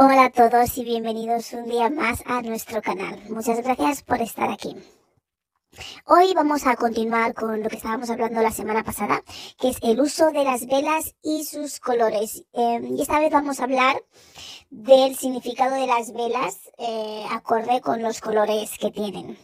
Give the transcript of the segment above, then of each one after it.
Hola a todos y bienvenidos un día más a nuestro canal. Muchas gracias por estar aquí. Hoy vamos a continuar con lo que estábamos hablando la semana pasada, que es el uso de las velas y sus colores. Em, y esta vez vamos a hablar del significado de las velas eh, acorde con los colores que tienen.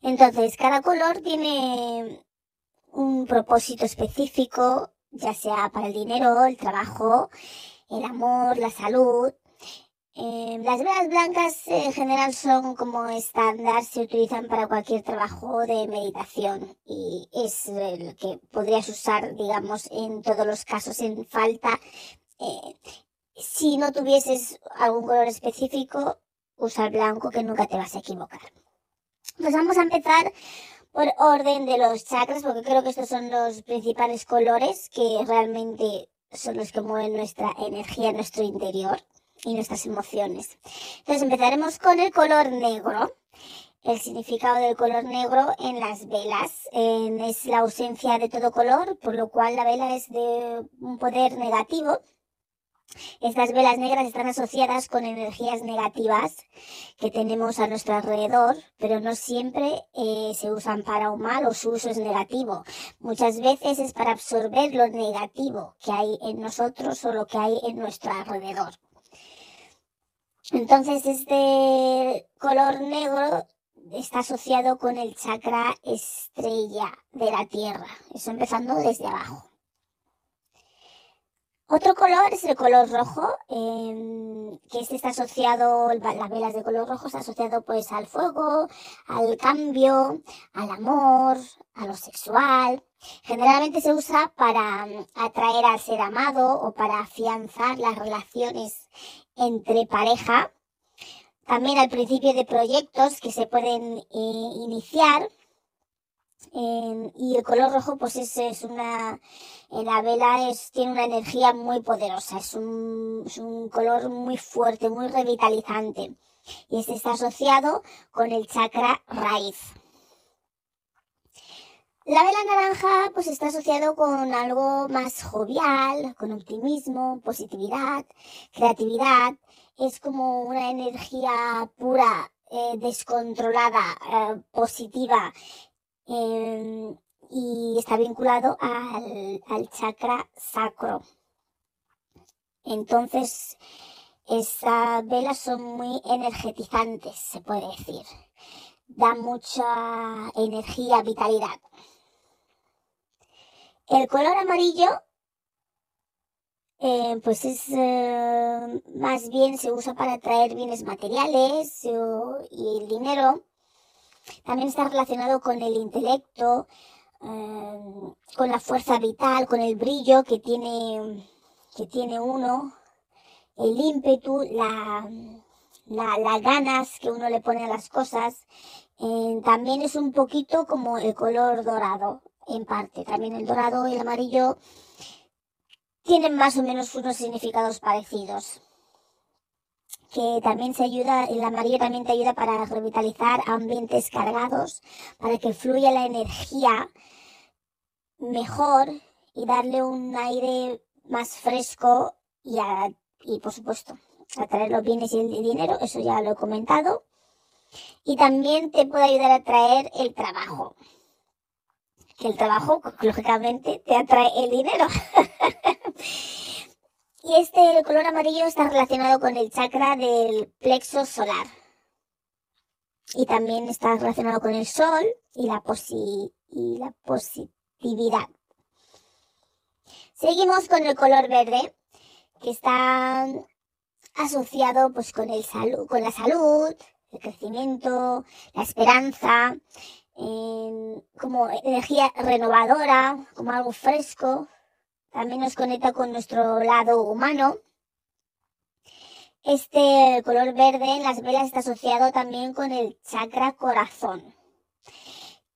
Entonces, cada color tiene un propósito específico, ya sea para el dinero, el trabajo, el amor, la salud. Eh, las velas blancas en general son como estándar, se utilizan para cualquier trabajo de meditación y es el que podrías usar, digamos, en todos los casos en falta. Eh, si no tuvieses algún color específico, usa el blanco que nunca te vas a equivocar. Pues vamos a empezar por orden de los chakras, porque creo que estos son los principales colores que realmente son los que mueven nuestra energía, nuestro interior y nuestras emociones. Entonces empezaremos con el color negro. El significado del color negro en las velas es la ausencia de todo color, por lo cual la vela es de un poder negativo estas velas negras están asociadas con energías negativas que tenemos a nuestro alrededor, pero no siempre eh, se usan para un mal o su uso es negativo. Muchas veces es para absorber lo negativo que hay en nosotros o lo que hay en nuestro alrededor. Entonces este color negro está asociado con el chakra estrella de la Tierra, eso empezando desde abajo. Otro color es el color rojo, em, que este está asociado, las velas de color rojo está asociado pues al fuego, al cambio, al amor, a lo sexual. Generalmente se usa para mm, atraer al ser amado o para afianzar las relaciones entre pareja. También al principio de proyectos que se pueden eh, iniciar y el color rojo, pues es, una, en la vela es, tiene una energía muy poderosa, es un, es un color muy fuerte, muy revitalizante. Y este está asociado con el chakra raíz. La vela naranja pues está asociado con algo más jovial, con optimismo, positividad, creatividad. Es como una energía pura, eh, descontrolada, eh, positiva, Em, y está vinculado al, al, chakra sacro. Entonces, esas velas son muy energetizantes, se puede decir. Da mucha energía, vitalidad. El color amarillo, eh, pues es eh, más bien se usa para traer bienes materiales y el dinero también está relacionado con el intelecto, eh, con la fuerza vital, con el brillo que tiene, que tiene uno, el ímpetu, la, las ganas que uno le pone a las cosas. Eh, también es un poquito como el color dorado, en parte. También el dorado y el amarillo tienen más o menos unos significados parecidos que también se ayuda, el amarillo también te ayuda para revitalizar ambientes cargados, para que fluya la energía mejor y darle un aire más fresco y, y por supuesto atraer los bienes y el dinero, eso ya lo he comentado. Y también te puede ayudar a atraer el trabajo. Que el trabajo, lógicamente, te atrae el dinero. Y este color amarillo está relacionado con el chakra del plexo solar. Y también está relacionado con el sol y la, y la positividad. Seguimos con el color verde, que está asociado pues con, el con la salud, el crecimiento, la esperanza, como energía renovadora, como algo fresco, también nos conecta con nuestro lado humano. Este color verde en las velas está asociado también con el chakra corazón.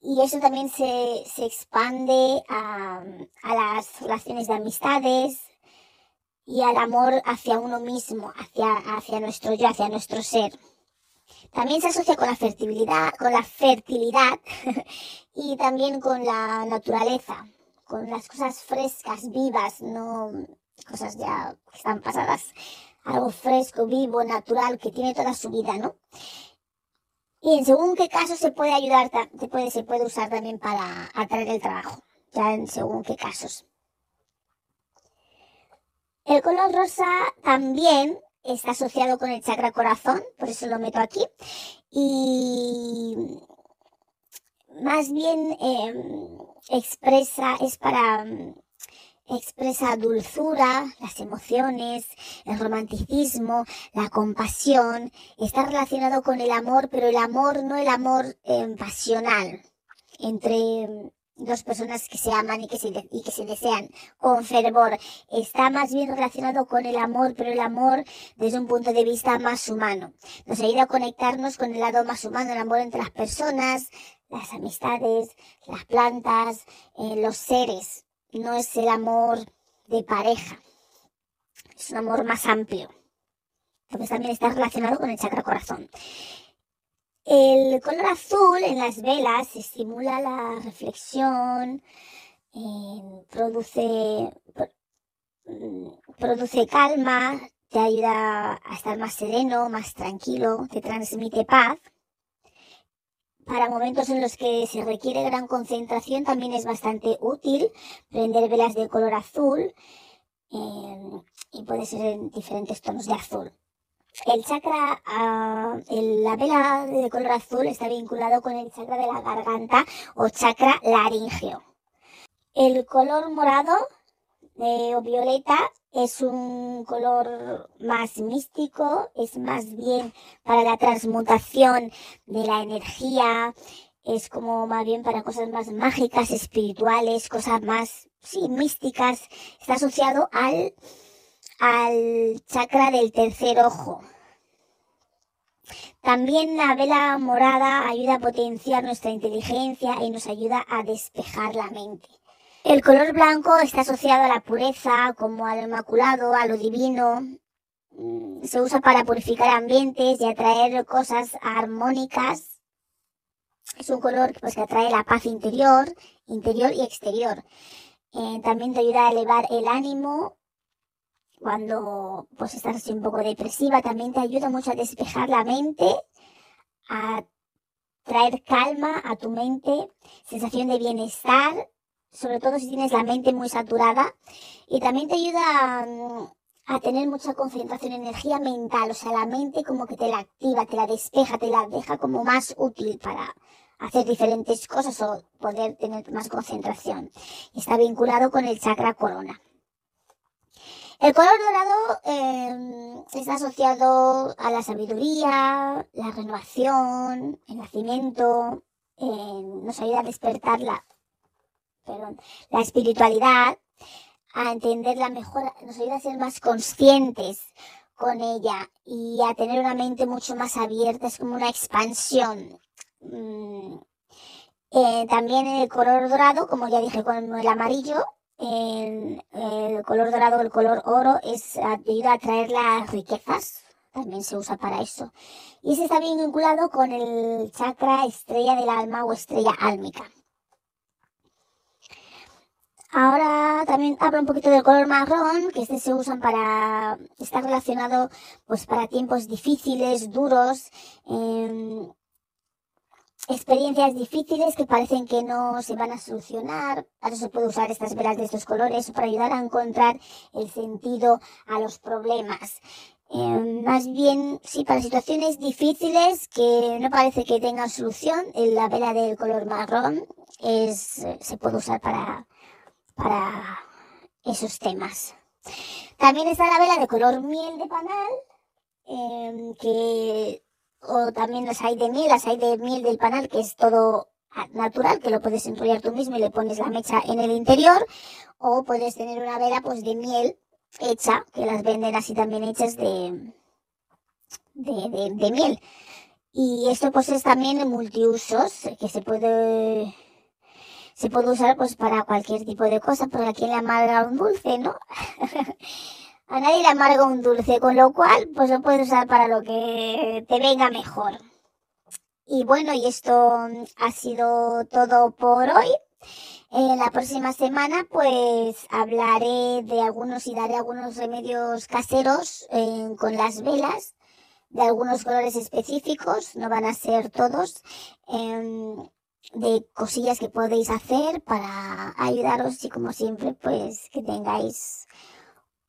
Y eso también se, expande a, las relaciones de amistades y al amor hacia uno mismo, hacia, hacia nuestro yo, hacia nuestro ser. También se asocia con la fertilidad, con la fertilidad y también con la naturaleza, con las cosas frescas, vivas, no cosas ya que están pasadas. Algo fresco, vivo, natural, que tiene toda su vida, ¿no? Y en según qué caso se puede ayudar, se puede, se puede usar también para atraer el trabajo, ya en según qué casos. El color rosa también está asociado con el chakra corazón, por eso lo meto aquí. Y más bien em, expresa, es para, em, expresa dulzura, las emociones, el romanticismo, la compasión, está relacionado con el amor, pero el amor no el amor em, pasional entre dos personas que se aman y que se, y que se desean con fervor. Está más bien relacionado con el amor, pero el amor desde un punto de vista más humano. Nos ayuda a conectarnos con el lado más humano, el amor entre las personas, las amistades, las plantas, eh, los seres. No es el amor de pareja. Es un amor más amplio. Entonces también está relacionado con el chakra corazón. El color azul en las velas estimula la reflexión, eh, produce, mm, produce calma, te ayuda a estar más sereno, más tranquilo, te transmite paz. Para momentos en los que se requiere gran concentración también es bastante útil prender velas de color azul eh, y puede ser en diferentes tonos de azul. El chakra, ah, la vela de color azul está vinculado con el chakra de la garganta o chakra laríngeo. El color morado o violeta es un color más místico, es más bien para la transmutación de la energía, es como más bien para cosas más mágicas, espirituales, cosas más, sí, místicas. Está asociado al al chakra del tercer ojo. También la vela morada ayuda a potenciar nuestra inteligencia y nos ayuda a despejar la mente. El color blanco está asociado a la pureza, como al inmaculado, a lo divino. Mm, se usa para purificar ambientes y atraer cosas armónicas. Es un color pues, que atrae la paz interior, interior y exterior. Eh, también te ayuda a elevar el ánimo cuando pues estás así un poco depresiva, también te ayuda mucho a despejar la mente, a traer calma a tu mente, sensación de bienestar, sobre todo si tienes la mente muy saturada, y también te ayuda mm, a, tener mucha concentración, energía mental, o sea, la mente como que te la activa, te la despeja, te la deja como más útil para hacer diferentes cosas o poder tener más concentración. Está vinculado con el chakra corona. El color dorado em, está asociado a la sabiduría, la renovación, el nacimiento, em, nos ayuda a despertar la, la espiritualidad, a entenderla mejor, nos ayuda a ser más conscientes con ella y a tener una mente mucho más abierta, es como una expansión. Mm, eh, también el color dorado, como ya dije con el amarillo, el, el color dorado el color oro es ayuda a atraer las riquezas, también se usa para eso. Y ese está bien vinculado con el chakra estrella del alma o estrella álmica. Ahora también hablo un poquito del color marrón, que este se usan para, está relacionado pues para tiempos difíciles, duros, eh, experiencias difíciles que parecen que no se van a solucionar. Ahora se puede usar estas velas de estos colores para ayudar a encontrar el sentido a los problemas. Eh, más bien, sí, para situaciones difíciles que no parece que tengan solución, la vela del color marrón es, se puede usar para, para esos temas. También está la vela de color miel de panal, eh, que o también las hay de miel, las hay de miel del panal, que es todo natural que lo puedes enrollar tú mismo y le pones la mecha en el interior o puedes tener una vela pues de miel hecha que las venden así también hechas de de, de, miel y esto pues es también multiusos que se puede se puede usar pues para cualquier tipo de cosa porque aquí le amarga un dulce no a nadie le amarga un dulce con lo cual pues lo puedes usar para lo que te venga mejor. Y bueno, y esto ha sido todo por hoy. En la próxima semana pues hablaré de algunos y daré algunos remedios caseros eh, con las velas de algunos colores específicos, no van a ser todos, em, de cosillas que podéis hacer para ayudaros y como siempre pues que tengáis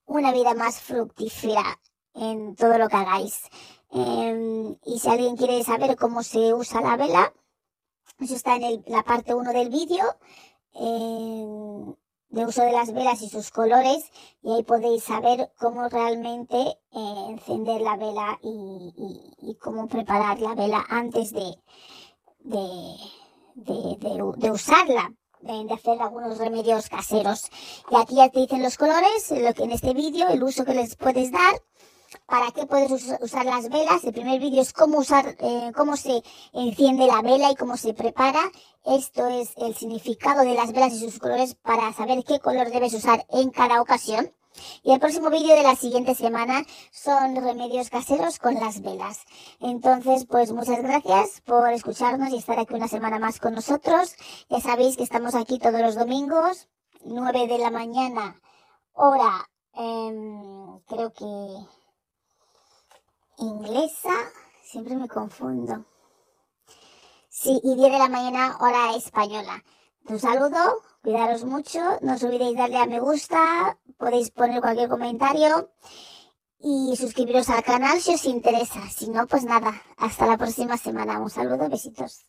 una vida más fructífera en todo lo que hagáis. Em, y si alguien quiere saber cómo se usa la vela, eso está en la parte 1 del vídeo, em, de uso de las velas y sus colores, y ahí podéis saber cómo realmente eh, encender la vela y, cómo preparar la vela antes de, de, de, usarla de hacer algunos remedios caseros. Y aquí ya te dicen los colores, lo que en este vídeo, el uso que les puedes dar para qué puedes usar las velas. El primer vídeo es cómo usar, eh, cómo se enciende la vela y cómo se prepara. Esto es el significado de las velas y sus colores para saber qué color debes usar en cada ocasión. Y el próximo vídeo de la siguiente semana son remedios caseros con las velas. Entonces, pues muchas gracias por escucharnos y estar aquí una semana más con nosotros. Ya sabéis que estamos aquí todos los domingos, 9 de la mañana, hora, em, creo que inglesa, siempre me confundo. Sí, y 10 de la mañana hora española. Un saludo, cuidaros mucho, no os olvidéis darle a me gusta, podéis poner cualquier comentario y suscribiros al canal si os interesa. Si no, pues nada, hasta la próxima semana. Un saludo, besitos.